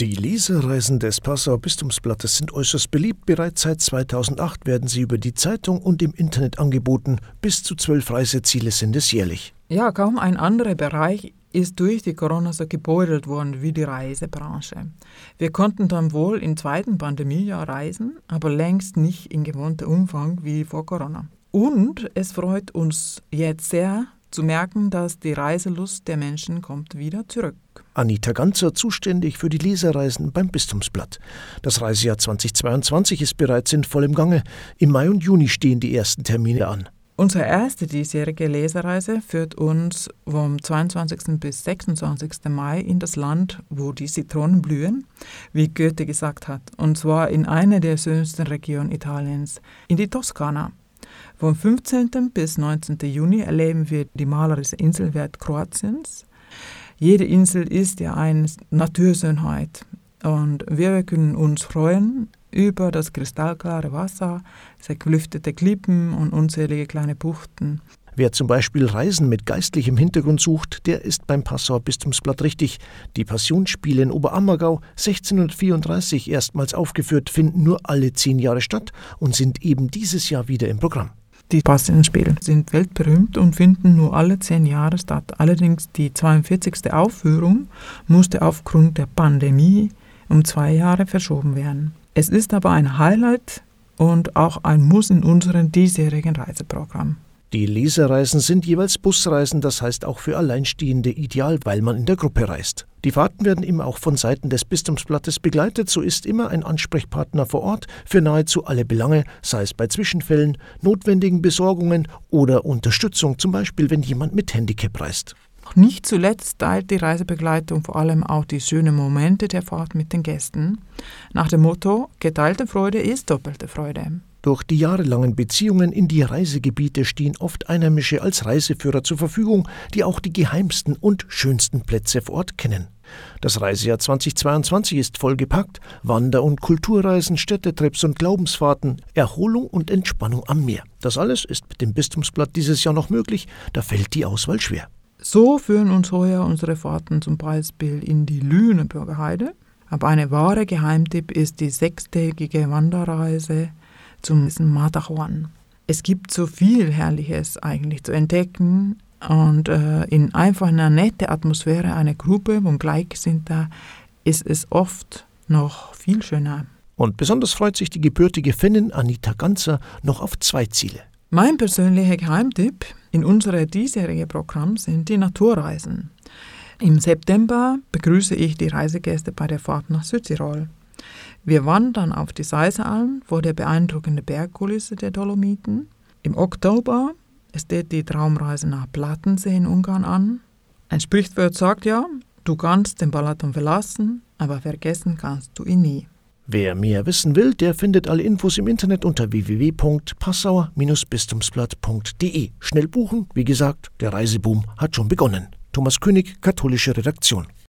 Die Lesereisen des Passauer Bistumsblattes sind äußerst beliebt. Bereits seit 2008 werden sie über die Zeitung und im Internet angeboten. Bis zu zwölf Reiseziele sind es jährlich. Ja, kaum ein anderer Bereich ist durch die Corona so gebeutelt worden wie die Reisebranche. Wir konnten dann wohl im zweiten Pandemiejahr reisen, aber längst nicht in gewohnter Umfang wie vor Corona. Und es freut uns jetzt sehr, zu merken, dass die Reiselust der Menschen kommt wieder zurück. Anita Ganzer, zuständig für die Leserreisen beim Bistumsblatt. Das Reisejahr 2022 ist bereits in vollem Gange. Im Mai und Juni stehen die ersten Termine an. Unsere erste diesjährige Lesereise führt uns vom 22. bis 26. Mai in das Land, wo die Zitronen blühen, wie Goethe gesagt hat, und zwar in eine der schönsten Regionen Italiens, in die Toskana. Vom 15. bis 19. Juni erleben wir die malerische Inselwelt Kroatiens. Jede Insel ist ja eine Naturschönheit und wir können uns freuen über das kristallklare Wasser, zerklüftete Klippen und unzählige kleine Buchten. Wer zum Beispiel Reisen mit geistlichem Hintergrund sucht, der ist beim Passauer Bistumsblatt richtig. Die Passionsspiele in Oberammergau, 1634 erstmals aufgeführt, finden nur alle zehn Jahre statt und sind eben dieses Jahr wieder im Programm. Die Passionsspiele sind weltberühmt und finden nur alle zehn Jahre statt. Allerdings die 42. Aufführung musste aufgrund der Pandemie um zwei Jahre verschoben werden. Es ist aber ein Highlight und auch ein Muss in unserem diesjährigen Reiseprogramm. Die Lesereisen sind jeweils Busreisen, das heißt auch für Alleinstehende ideal, weil man in der Gruppe reist. Die Fahrten werden immer auch von Seiten des Bistumsblattes begleitet, so ist immer ein Ansprechpartner vor Ort für nahezu alle Belange, sei es bei Zwischenfällen, notwendigen Besorgungen oder Unterstützung, zum Beispiel wenn jemand mit Handicap reist. Nicht zuletzt teilt die Reisebegleitung vor allem auch die schönen Momente der Fahrt mit den Gästen, nach dem Motto Geteilte Freude ist doppelte Freude. Durch die jahrelangen Beziehungen in die Reisegebiete stehen oft Einheimische als Reiseführer zur Verfügung, die auch die geheimsten und schönsten Plätze vor Ort kennen. Das Reisejahr 2022 ist vollgepackt. Wander- und Kulturreisen, Städtetrips und Glaubensfahrten, Erholung und Entspannung am Meer. Das alles ist mit dem Bistumsblatt dieses Jahr noch möglich, da fällt die Auswahl schwer. So führen uns heuer unsere Fahrten zum Beispiel in die Lüneburger Heide. Aber eine wahre Geheimtipp ist die sechstägige Wanderreise zum Matterhorn. Es gibt so viel Herrliches eigentlich zu entdecken und äh, in einfach einer netten Atmosphäre einer Gruppe, wo Gleichgesinnter, ist es oft noch viel schöner. Und besonders freut sich die gebürtige Finnin Anita Ganzer noch auf zwei Ziele. Mein persönlicher Geheimtipp in unserem diesjährigen Programm sind die Naturreisen. Im September begrüße ich die Reisegäste bei der Fahrt nach Südtirol. Wir wandern auf die Seisealm vor der beeindruckenden Bergkulisse der Dolomiten. Im Oktober steht die Traumreise nach Plattensee in Ungarn an. Ein Sprichwort sagt ja, du kannst den Balaton verlassen, aber vergessen kannst du ihn nie. Wer mehr wissen will, der findet alle Infos im Internet unter www.passauer-bistumsblatt.de. Schnell buchen, wie gesagt, der Reiseboom hat schon begonnen. Thomas König, katholische Redaktion.